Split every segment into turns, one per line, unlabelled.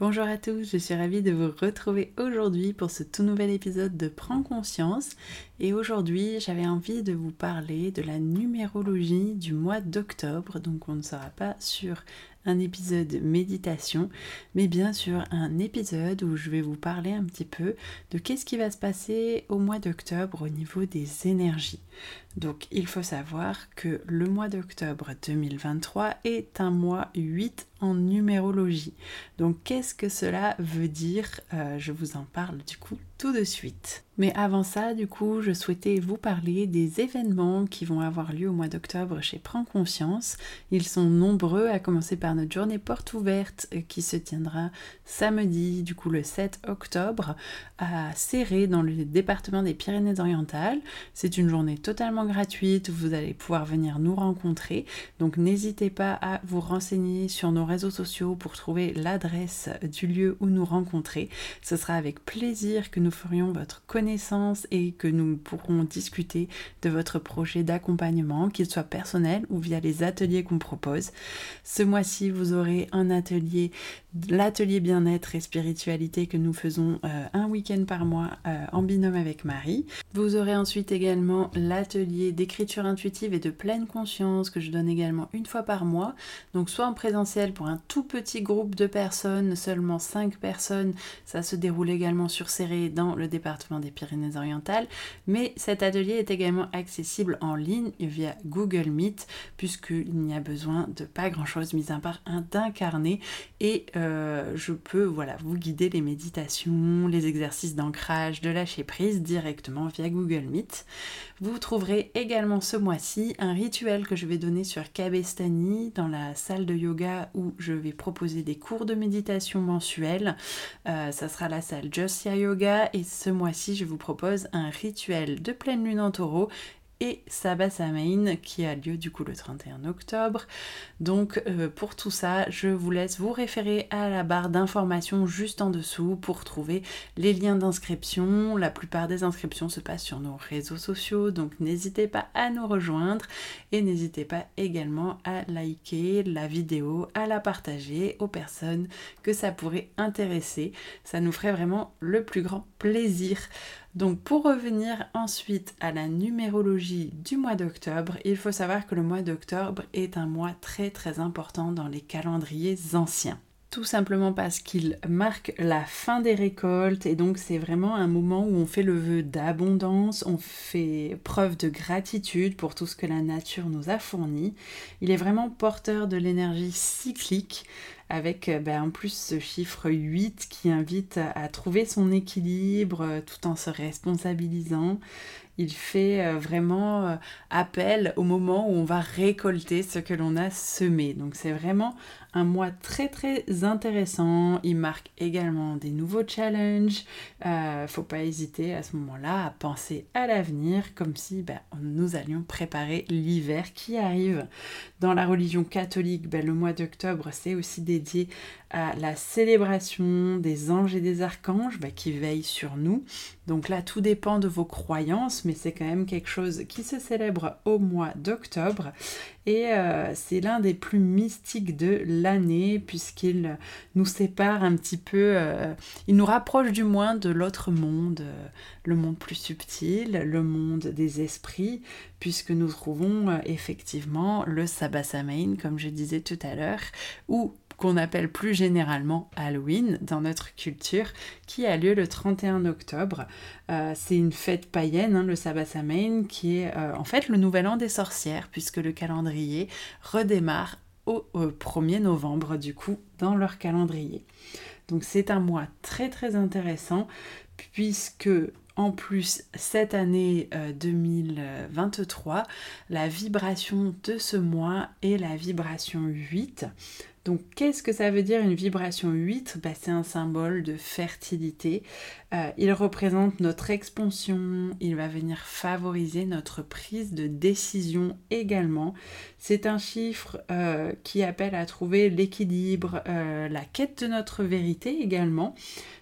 Bonjour à tous, je suis ravie de vous retrouver aujourd'hui pour ce tout nouvel épisode de Prends conscience. Et aujourd'hui, j'avais envie de vous parler de la numérologie du mois d'octobre. Donc, on ne sera pas sur un épisode méditation, mais bien sûr un épisode où je vais vous parler un petit peu de qu'est-ce qui va se passer au mois d'octobre au niveau des énergies. Donc il faut savoir que le mois d'octobre 2023 est un mois 8 en numérologie. Donc qu'est-ce que cela veut dire? Euh, Je vous en parle du coup tout de suite. Mais avant ça, du coup, je souhaitais vous parler des événements qui vont avoir lieu au mois d'octobre chez Prends Conscience. Ils sont nombreux, à commencer par notre journée porte ouverte euh, qui se tiendra samedi, du coup le 7 octobre, à Serré dans le département des Pyrénées-Orientales. C'est une journée totalement gratuite, vous allez pouvoir venir nous rencontrer. Donc n'hésitez pas à vous renseigner sur nos réseaux sociaux pour trouver l'adresse du lieu où nous rencontrer. Ce sera avec plaisir que nous ferions votre connaissance et que nous pourrons discuter de votre projet d'accompagnement, qu'il soit personnel ou via les ateliers qu'on propose. Ce mois-ci, vous aurez un atelier, l'atelier bien-être et spiritualité que nous faisons euh, un week-end par mois euh, en binôme avec Marie. Vous aurez ensuite également l'atelier d'écriture intuitive et de pleine conscience que je donne également une fois par mois. Donc soit en présentiel pour un tout petit groupe de personnes, seulement 5 personnes. Ça se déroule également sur Serré dans le département des Pyrénées-Orientales, mais cet atelier est également accessible en ligne via Google Meet, puisqu'il n'y a besoin de pas grand-chose, mis à part un d'incarner, et euh, je peux voilà, vous guider les méditations, les exercices d'ancrage, de lâcher prise directement via Google Meet. Vous trouverez également ce mois-ci un rituel que je vais donner sur Kabestani dans la salle de yoga où je vais proposer des cours de méditation mensuels. Euh, ça sera la salle Josia Yoga et ce mois-ci je vous propose un rituel de pleine lune en taureau et Sabasamain qui a lieu du coup le 31 octobre. Donc euh, pour tout ça, je vous laisse vous référer à la barre d'informations juste en dessous pour trouver les liens d'inscription. La plupart des inscriptions se passent sur nos réseaux sociaux, donc n'hésitez pas à nous rejoindre et n'hésitez pas également à liker la vidéo, à la partager aux personnes que ça pourrait intéresser. Ça nous ferait vraiment le plus grand plaisir. Donc pour revenir ensuite à la numérologie du mois d'octobre, il faut savoir que le mois d'octobre est un mois très très important dans les calendriers anciens tout simplement parce qu'il marque la fin des récoltes et donc c'est vraiment un moment où on fait le vœu d'abondance, on fait preuve de gratitude pour tout ce que la nature nous a fourni. Il est vraiment porteur de l'énergie cyclique avec euh, ben, en plus ce chiffre 8 qui invite à trouver son équilibre euh, tout en se responsabilisant. Il fait euh, vraiment appel au moment où on va récolter ce que l'on a semé. Donc c'est vraiment un mois très très intéressant. Il marque également des nouveaux challenges. Euh, faut pas hésiter à ce moment-là à penser à l'avenir comme si ben, nous allions préparer l'hiver qui arrive. Dans la religion catholique, ben, le mois d'octobre c'est aussi dédié à la célébration des anges et des archanges ben, qui veillent sur nous. Donc là, tout dépend de vos croyances, mais c'est quand même quelque chose qui se célèbre au mois d'octobre. Et euh, c'est l'un des plus mystiques de l'année, puisqu'il nous sépare un petit peu, euh, il nous rapproche du moins de l'autre monde, euh, le monde plus subtil, le monde des esprits, puisque nous trouvons effectivement le Sabbat Samain, comme je disais tout à l'heure, où qu'on appelle plus généralement Halloween dans notre culture, qui a lieu le 31 octobre. Euh, c'est une fête païenne, hein, le Sabbat Samain, qui est euh, en fait le nouvel an des sorcières, puisque le calendrier redémarre au, 1er novembre, du coup, dans leur calendrier. Donc c'est un mois très très intéressant, puisque en plus cette année 2023, la vibration de ce mois est la vibration 8. Donc qu'est-ce que ça veut dire une vibration 8 bah, C'est un symbole de fertilité. Euh, il représente notre expansion, il va venir favoriser notre prise de décision également. C'est un chiffre euh, qui appelle à trouver l'équilibre, euh, la quête de notre vérité également.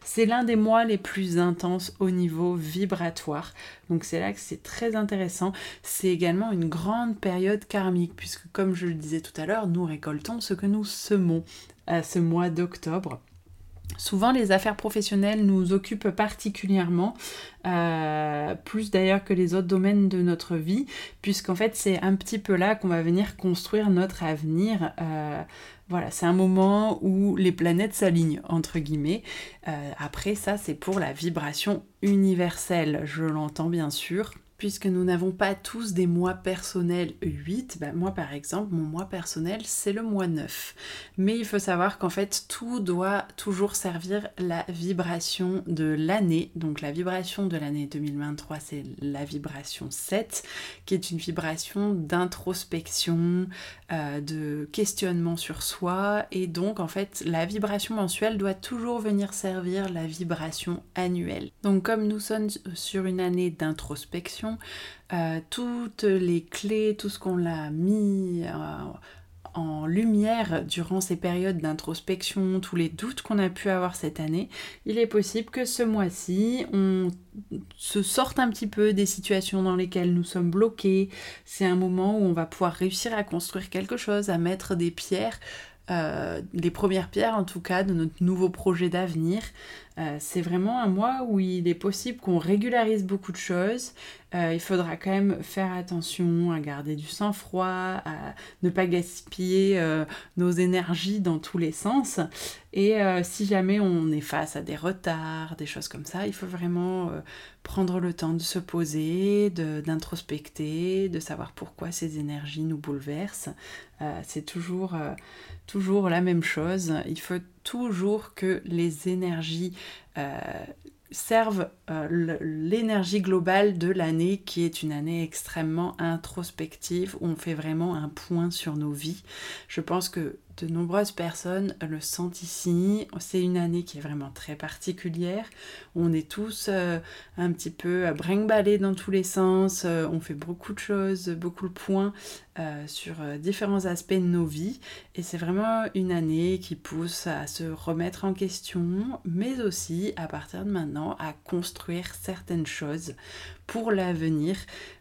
C'est l'un des mois les plus intenses au niveau vibratoire. Donc c'est là que c'est très intéressant. C'est également une grande période karmique puisque comme je le disais tout à l'heure, nous récoltons ce que nous semons à ce mois d'octobre. Souvent, les affaires professionnelles nous occupent particulièrement, euh, plus d'ailleurs que les autres domaines de notre vie, puisqu'en fait, c'est un petit peu là qu'on va venir construire notre avenir. Euh, voilà, c'est un moment où les planètes s'alignent, entre guillemets. Euh, après, ça, c'est pour la vibration universelle, je l'entends bien sûr puisque nous n'avons pas tous des mois personnels 8, ben moi par exemple, mon mois personnel c'est le mois 9. Mais il faut savoir qu'en fait tout doit toujours servir la vibration de l'année. Donc la vibration de l'année 2023 c'est la vibration 7, qui est une vibration d'introspection, euh, de questionnement sur soi. Et donc en fait la vibration mensuelle doit toujours venir servir la vibration annuelle. Donc comme nous sommes sur une année d'introspection, euh, toutes les clés, tout ce qu'on a mis euh, en lumière durant ces périodes d'introspection, tous les doutes qu'on a pu avoir cette année, il est possible que ce mois-ci, on se sorte un petit peu des situations dans lesquelles nous sommes bloqués. C'est un moment où on va pouvoir réussir à construire quelque chose, à mettre des pierres euh, les premières pierres en tout cas de notre nouveau projet d'avenir. Euh, c'est vraiment un mois où il est possible qu'on régularise beaucoup de choses. Euh, il faudra quand même faire attention à garder du sang-froid, à ne pas gaspiller nos énergies dans tous les sens. Et si jamais on est face à des retards, des choses comme ça, il faut vraiment prendre le temps de se poser, d'introspecter, de, savoir pourquoi ces énergies nous bouleversent. c'est toujours toujours la même chose. Il faut toujours que les énergies euh, servent euh, l'énergie globale de l'année qui est une année extrêmement introspective où on fait vraiment un point sur nos vies. Je pense que de nombreuses personnes le sentent ici. C'est une année qui est vraiment très particulière. On est tous euh, un petit peu brinque dans tous les sens. Euh, on fait beaucoup de choses, beaucoup de points euh, sur différents aspects de nos vies. Et c'est vraiment une année qui pousse à se remettre en question, mais aussi à partir de maintenant à construire certaines choses pour l'avenir,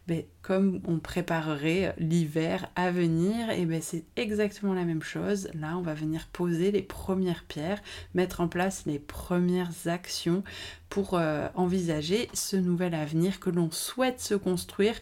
ben, comme on préparerait l'hiver à venir, et ben, c'est exactement la même chose. Là, on va venir poser les premières pierres, mettre en place les premières actions pour euh, envisager ce nouvel avenir que l'on souhaite se construire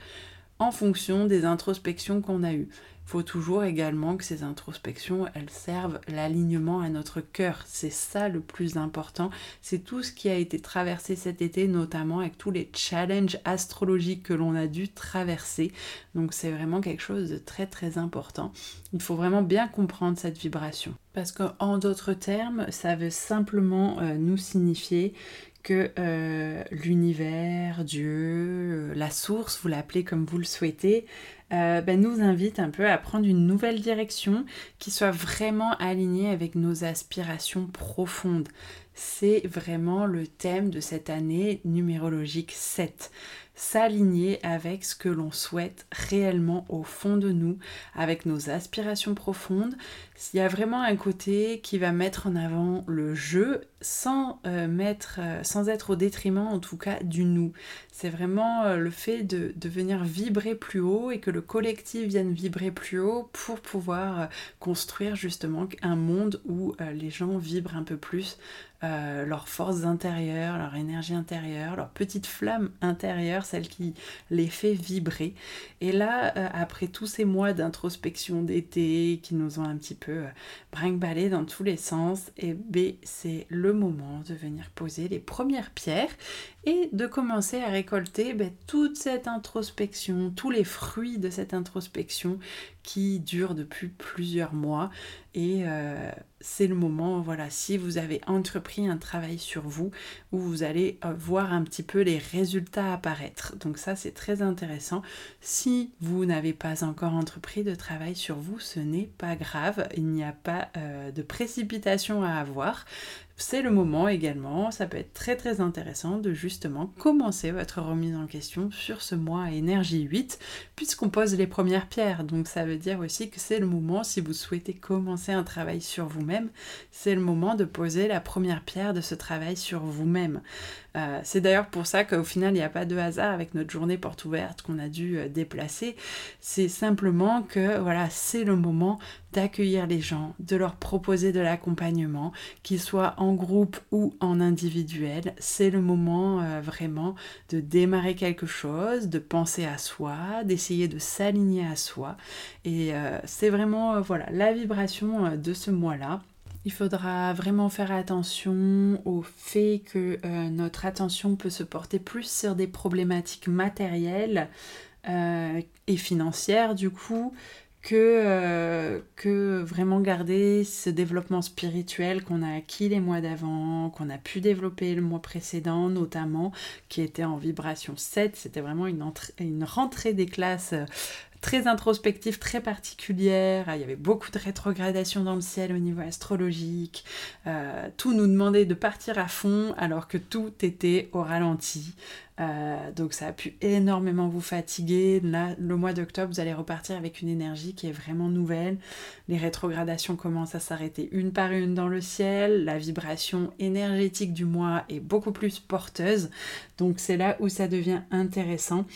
en fonction des introspections qu'on a eues faut toujours également que ces introspections, elles servent l'alignement à notre cœur. C'est ça le plus important. C'est tout ce qui a été traversé cet été, notamment avec tous les challenges astrologiques que l'on a dû traverser. Donc c'est vraiment quelque chose de très très important. Il faut vraiment bien comprendre cette vibration. Parce qu'en d'autres termes, ça veut simplement euh, nous signifier que euh, l'univers, Dieu, euh, la source, vous l'appelez comme vous le souhaitez, euh, ben, nous invite un peu à prendre une nouvelle direction qui soit vraiment alignée avec nos aspirations profondes. C'est vraiment le thème de cette année numérologique 7 s'aligner avec ce que l'on souhaite réellement au fond de nous, avec nos aspirations profondes. S'il y a vraiment un côté qui va mettre en avant le jeu sans, euh, mettre, euh, sans être au détriment en tout cas du nous. C'est vraiment euh, le fait de, de, venir vibrer plus haut et que le collectif vienne vibrer plus haut pour pouvoir construire justement un monde où les gens vibrent un peu plus euh, leurs forces intérieures, leur énergie intérieure, leur petite flamme intérieure, celle qui les fait vibrer. Et là, euh, après tous ces mois d'introspection d'été qui nous ont un petit peu euh, brinque dans tous les sens, et B, c'est le moment de venir poser les premières pierres et de commencer à récolter ben, toute cette introspection, tous les fruits de cette introspection qui dure depuis plusieurs mois et euh, c'est le moment, voilà, si vous avez entrepris un travail sur vous, où vous allez euh, voir un petit peu les résultats apparaître. Donc ça, c'est très intéressant. Si vous n'avez pas encore entrepris de travail sur vous, ce n'est pas grave, il n'y a pas euh, de précipitation à avoir c'est le moment également, ça peut être très très intéressant de justement commencer votre remise en question sur ce mois énergie 8, puisqu'on pose les premières pierres. Donc ça veut dire aussi que c'est le moment, si vous souhaitez commencer un travail sur vous-même, c'est le moment de poser la première pierre de ce travail sur vous-même. Euh, c'est d'ailleurs pour ça qu'au final, il n'y a pas de hasard avec notre journée porte ouverte qu'on a dû euh, déplacer. C'est simplement que voilà, c'est le moment d'accueillir les gens, de leur proposer de l'accompagnement, qu'ils soient en groupe ou en individuel. C'est le moment euh, vraiment de démarrer quelque chose, de penser à soi, d'essayer de s'aligner à soi. Et c'est vraiment voilà la vibration de ce mois-là. Il faudra vraiment faire attention au fait que euh, notre attention peut se porter plus sur des problématiques matérielles euh, et financières du coup que, euh, que vraiment garder ce développement spirituel qu'on a acquis les mois d'avant, qu'on a pu développer le mois précédent notamment, qui était en vibration 7. C'était vraiment une rentrée des classes très introspective, très particulière. Il y avait beaucoup de rétrogradation dans le ciel au niveau astrologique. Euh, tout nous demandait de partir à fond alors que tout était au ralenti. Euh, donc ça a pu énormément vous fatiguer. Là, le mois d'octobre, vous allez repartir avec une énergie qui est vraiment nouvelle. Les rétrogradations commencent à s'arrêter une par une dans le ciel. La vibration énergétique du mois est beaucoup plus porteuse. Donc c'est là où ça devient intéressant.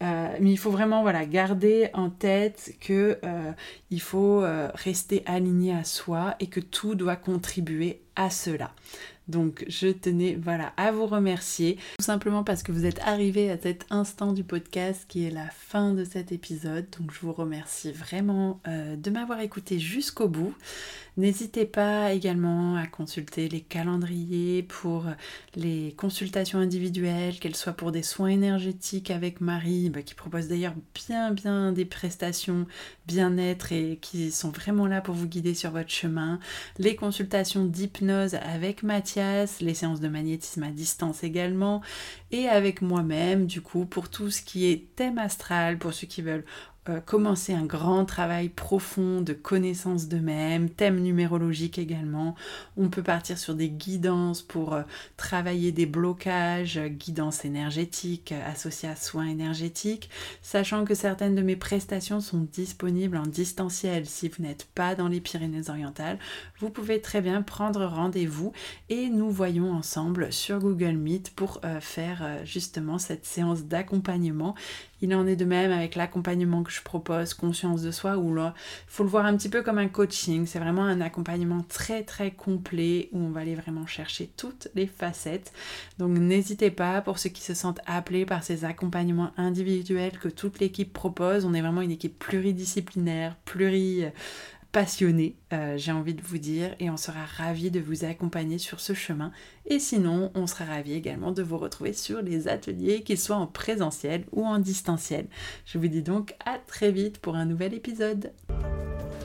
Euh, mais il faut vraiment garder en tête que euh, il faut euh, rester aligné à soi et que tout doit contribuer à cela. Donc je tenais voilà à vous remercier tout simplement parce que vous êtes arrivé à cet instant du podcast qui est la fin de cet épisode. Donc je vous remercie vraiment de m'avoir écouté jusqu'au bout. N'hésitez pas également à consulter les calendriers pour les consultations individuelles, qu'elles soient pour des soins énergétiques avec Marie, bah, qui propose d'ailleurs bien bien des prestations bien-être et qui sont vraiment là pour vous guider sur votre chemin, les consultations d'hypnose avec Mathias, les séances de magnétisme à distance également, et avec moi-même du coup pour tout ce qui est thème astral, pour ceux qui veulent euh, commencer un grand travail profond de connaissance d'eux-mêmes, thème numérologique également. On peut partir sur des guidances pour euh, travailler des blocages, guidance énergétique euh, associée à soins énergétiques, sachant que certaines de mes prestations sont disponibles en distanciel. Si vous n'êtes pas dans les Pyrénées-Orientales, vous pouvez très bien prendre rendez-vous et nous voyons ensemble sur Google Meet pour faire justement cette séance d'accompagnement il en est de même avec l'accompagnement que je propose, conscience de soi, où il faut le voir un petit peu comme un coaching. C'est vraiment un accompagnement très très complet où on va aller vraiment chercher toutes les facettes. Donc n'hésitez pas pour ceux qui se sentent appelés par ces accompagnements individuels que toute l'équipe propose. On est vraiment une équipe pluridisciplinaire, pluri passionné, euh, j'ai envie de vous dire, et on sera ravis de vous accompagner sur ce chemin. Et sinon, on sera ravis également de vous retrouver sur les ateliers, qu'ils soient en présentiel ou en distanciel. Je vous dis donc à très vite pour un nouvel épisode.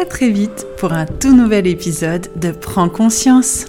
à très vite pour un tout nouvel épisode de Prends conscience.